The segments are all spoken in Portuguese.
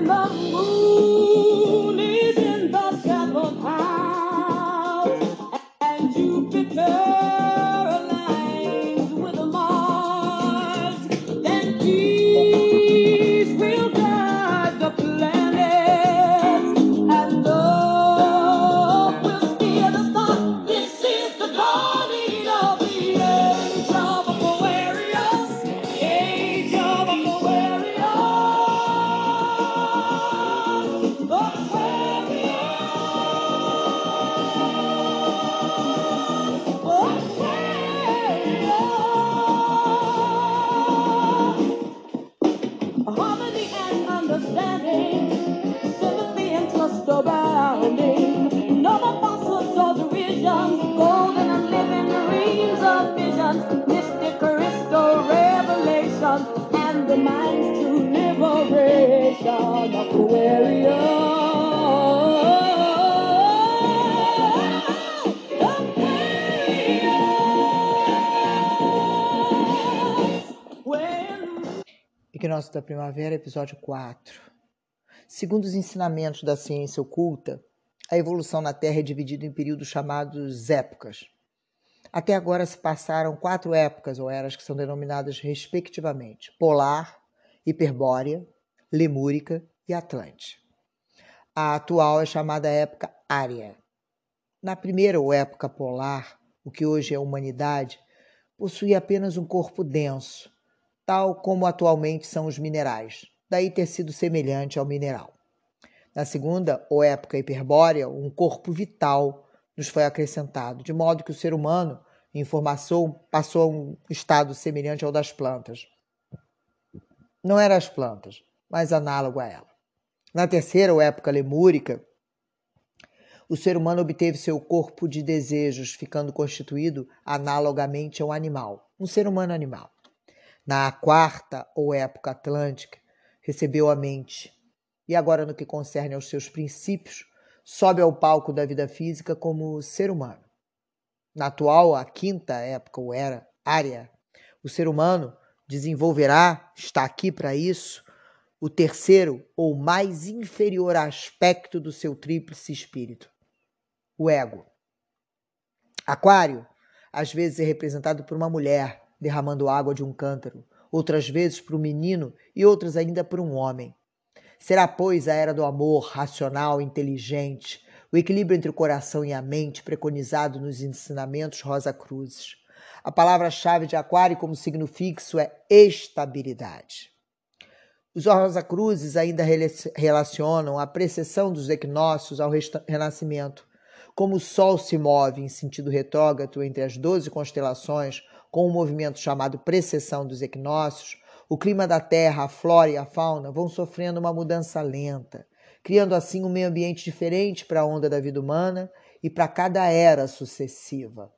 remember. The mind's true liberation, Aquarius. Equinócio da Primavera, episódio 4. Segundo os ensinamentos da ciência oculta, a evolução na Terra é dividida em períodos chamados épocas. Até agora se passaram quatro épocas ou eras que são denominadas respectivamente polar, hiperbórea, lemúrica e atlante. A atual é chamada época área. Na primeira ou época polar, o que hoje é a humanidade, possuía apenas um corpo denso, tal como atualmente são os minerais, daí ter sido semelhante ao mineral. Na segunda, ou época hiperbórea, um corpo vital nos foi acrescentado, de modo que o ser humano, em formação, passou a um estado semelhante ao das plantas. Não era as plantas, mas análogo a ela. Na terceira, ou época lemúrica, o ser humano obteve seu corpo de desejos, ficando constituído analogamente ao animal, um ser humano animal. Na quarta, ou época atlântica, recebeu a mente, e agora, no que concerne aos seus princípios, sobe ao palco da vida física como ser humano. Na atual, a quinta época, ou era, área, o ser humano desenvolverá, está aqui para isso, o terceiro ou mais inferior aspecto do seu tríplice espírito, o ego. Aquário, às vezes é representado por uma mulher derramando água de um cântaro, outras vezes por um menino e outras ainda por um homem. Será, pois, a era do amor racional, inteligente, o equilíbrio entre o coração e a mente preconizado nos ensinamentos Rosa Cruzes. A palavra-chave de Aquário como signo fixo é estabilidade. Os Rosa Cruzes ainda relacionam a precessão dos equinócios ao renascimento. Como o Sol se move em sentido retrógrado entre as doze constelações, com um movimento chamado precessão dos equinócios, o clima da Terra, a flora e a fauna vão sofrendo uma mudança lenta, criando assim um meio ambiente diferente para a onda da vida humana e para cada era sucessiva.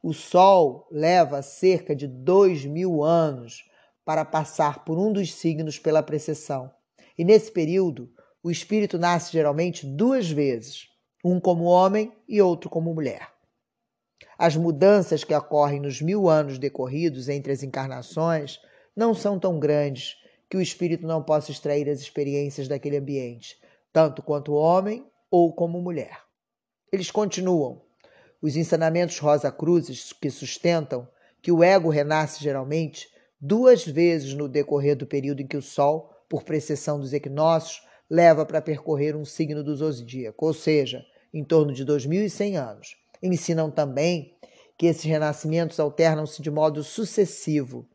O Sol leva cerca de dois mil anos para passar por um dos signos pela precessão, e nesse período o espírito nasce geralmente duas vezes, um como homem e outro como mulher. As mudanças que ocorrem nos mil anos decorridos entre as encarnações não são tão grandes que o espírito não possa extrair as experiências daquele ambiente, tanto quanto homem ou como mulher. Eles continuam. Os ensinamentos Rosa Cruzes que sustentam que o ego renasce geralmente duas vezes no decorrer do período em que o Sol, por precessão dos equinócios, leva para percorrer um signo do zodíaco, ou seja, em torno de 2100 anos. Ensinam também que esses renascimentos alternam-se de modo sucessivo,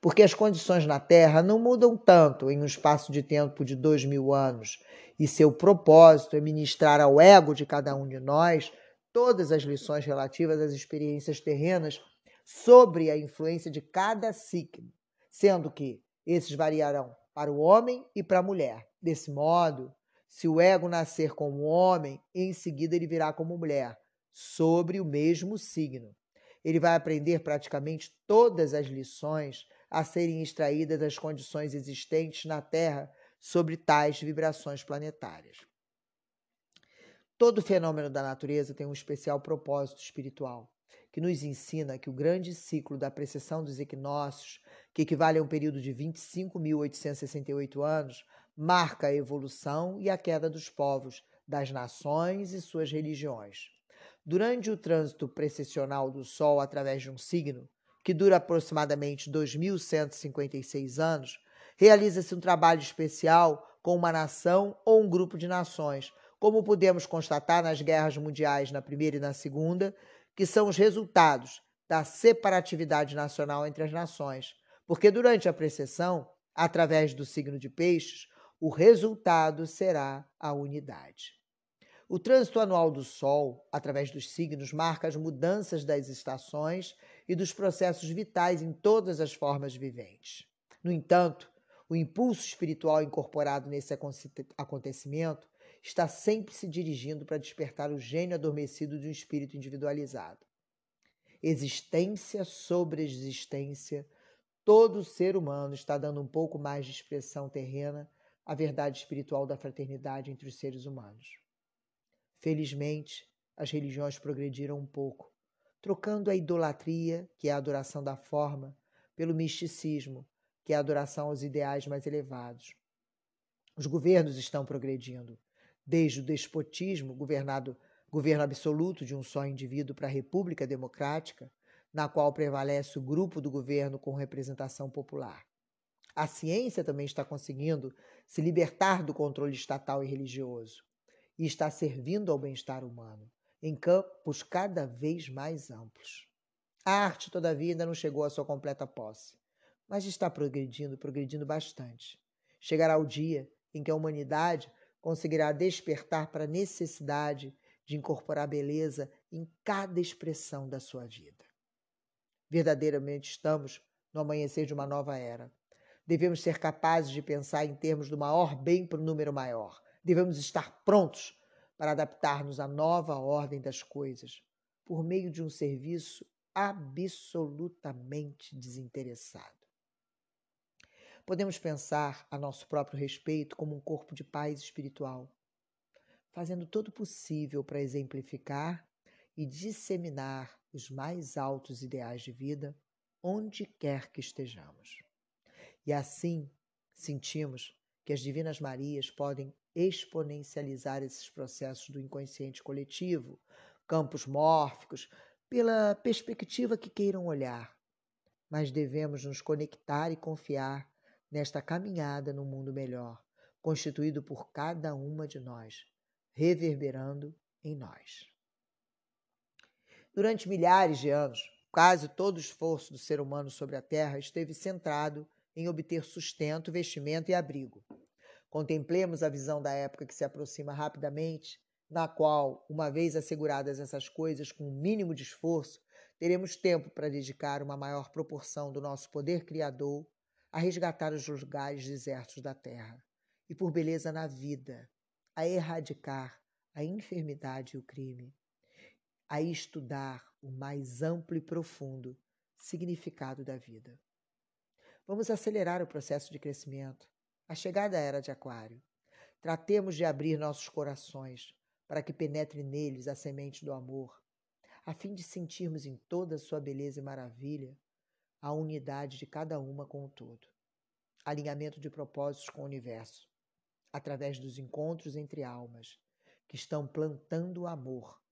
porque as condições na Terra não mudam tanto em um espaço de tempo de dois mil anos, e seu propósito é ministrar ao ego de cada um de nós todas as lições relativas às experiências terrenas sobre a influência de cada signo, sendo que esses variarão para o homem e para a mulher. Desse modo, se o ego nascer como homem, em seguida ele virá como mulher, sobre o mesmo signo. Ele vai aprender praticamente todas as lições a serem extraídas das condições existentes na Terra sobre tais vibrações planetárias. Todo fenômeno da natureza tem um especial propósito espiritual, que nos ensina que o grande ciclo da precessão dos equinócios, que equivale a um período de 25.868 anos, marca a evolução e a queda dos povos, das nações e suas religiões. Durante o trânsito precessional do Sol através de um signo, que dura aproximadamente 2.156 anos, realiza-se um trabalho especial com uma nação ou um grupo de nações, como podemos constatar nas guerras mundiais na primeira e na segunda, que são os resultados da separatividade nacional entre as nações, porque durante a precessão, através do signo de Peixes, o resultado será a unidade. O trânsito anual do Sol, através dos signos, marca as mudanças das estações e dos processos vitais em todas as formas viventes. No entanto, o impulso espiritual incorporado nesse acontecimento está sempre se dirigindo para despertar o gênio adormecido de um espírito individualizado. Existência sobre existência, todo ser humano está dando um pouco mais de expressão terrena à verdade espiritual da fraternidade entre os seres humanos. Felizmente, as religiões progrediram um pouco, trocando a idolatria, que é a adoração da forma, pelo misticismo, que é a adoração aos ideais mais elevados. Os governos estão progredindo, desde o despotismo, governado, governo absoluto de um só indivíduo, para a república democrática, na qual prevalece o grupo do governo com representação popular. A ciência também está conseguindo se libertar do controle estatal e religioso e está servindo ao bem-estar humano em campos cada vez mais amplos. A arte, todavia, ainda não chegou à sua completa posse, mas está progredindo, progredindo bastante. Chegará o dia em que a humanidade conseguirá despertar para a necessidade de incorporar beleza em cada expressão da sua vida. Verdadeiramente estamos no amanhecer de uma nova era. Devemos ser capazes de pensar em termos do maior bem para o número maior. Devemos estar prontos para adaptar-nos à nova ordem das coisas por meio de um serviço absolutamente desinteressado. Podemos pensar a nosso próprio respeito como um corpo de paz espiritual, fazendo todo o possível para exemplificar e disseminar os mais altos ideais de vida onde quer que estejamos. E assim sentimos que as Divinas Marias podem exponencializar esses processos do inconsciente coletivo, campos mórficos, pela perspectiva que queiram olhar. Mas devemos nos conectar e confiar nesta caminhada no mundo melhor, constituído por cada uma de nós, reverberando em nós. Durante milhares de anos, quase todo o esforço do ser humano sobre a Terra esteve centrado em obter sustento, vestimento e abrigo. Contemplemos a visão da época que se aproxima rapidamente, na qual, uma vez asseguradas essas coisas com o um mínimo de esforço, teremos tempo para dedicar uma maior proporção do nosso poder criador a resgatar os lugares desertos da terra e, por beleza na vida, a erradicar a enfermidade e o crime, a estudar o mais amplo e profundo significado da vida. Vamos acelerar o processo de crescimento. A chegada era de Aquário. Tratemos de abrir nossos corações para que penetre neles a semente do amor, a fim de sentirmos em toda a sua beleza e maravilha a unidade de cada uma com o todo. Alinhamento de propósitos com o universo, através dos encontros entre almas que estão plantando o amor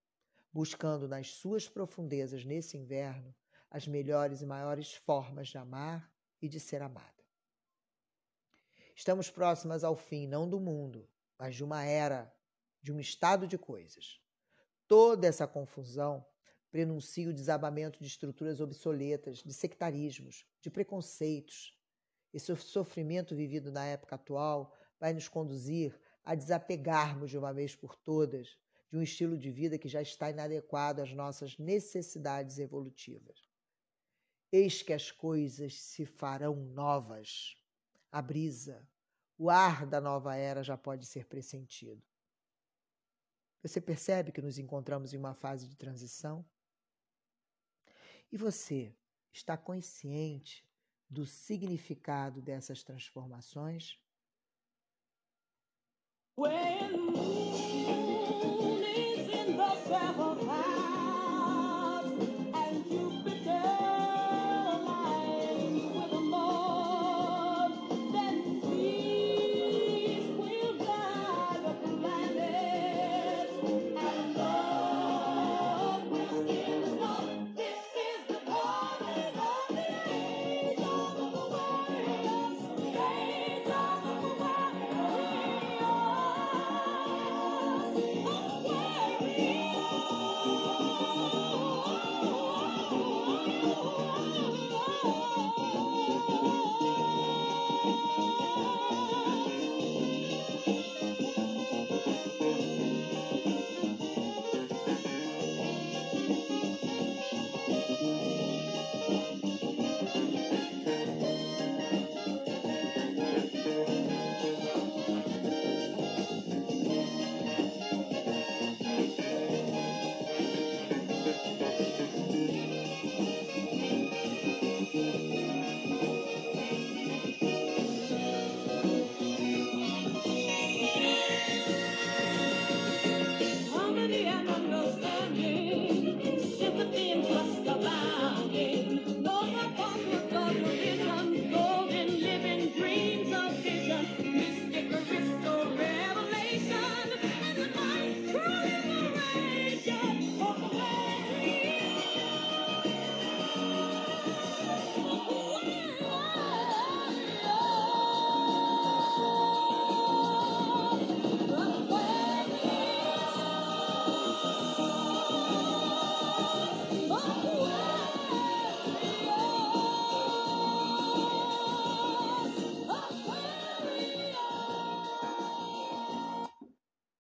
buscando nas suas profundezas nesse inverno as melhores e maiores formas de amar e de ser amada. Estamos próximas ao fim, não do mundo, mas de uma era, de um estado de coisas. Toda essa confusão prenuncia o desabamento de estruturas obsoletas, de sectarismos, de preconceitos. Esse sofrimento vivido na época atual vai nos conduzir a desapegarmos de uma vez por todas de um estilo de vida que já está inadequado às nossas necessidades evolutivas. Eis que as coisas se farão novas. A brisa, o ar da nova era já pode ser pressentido. Você percebe que nos encontramos em uma fase de transição? E você está consciente do significado dessas transformações? When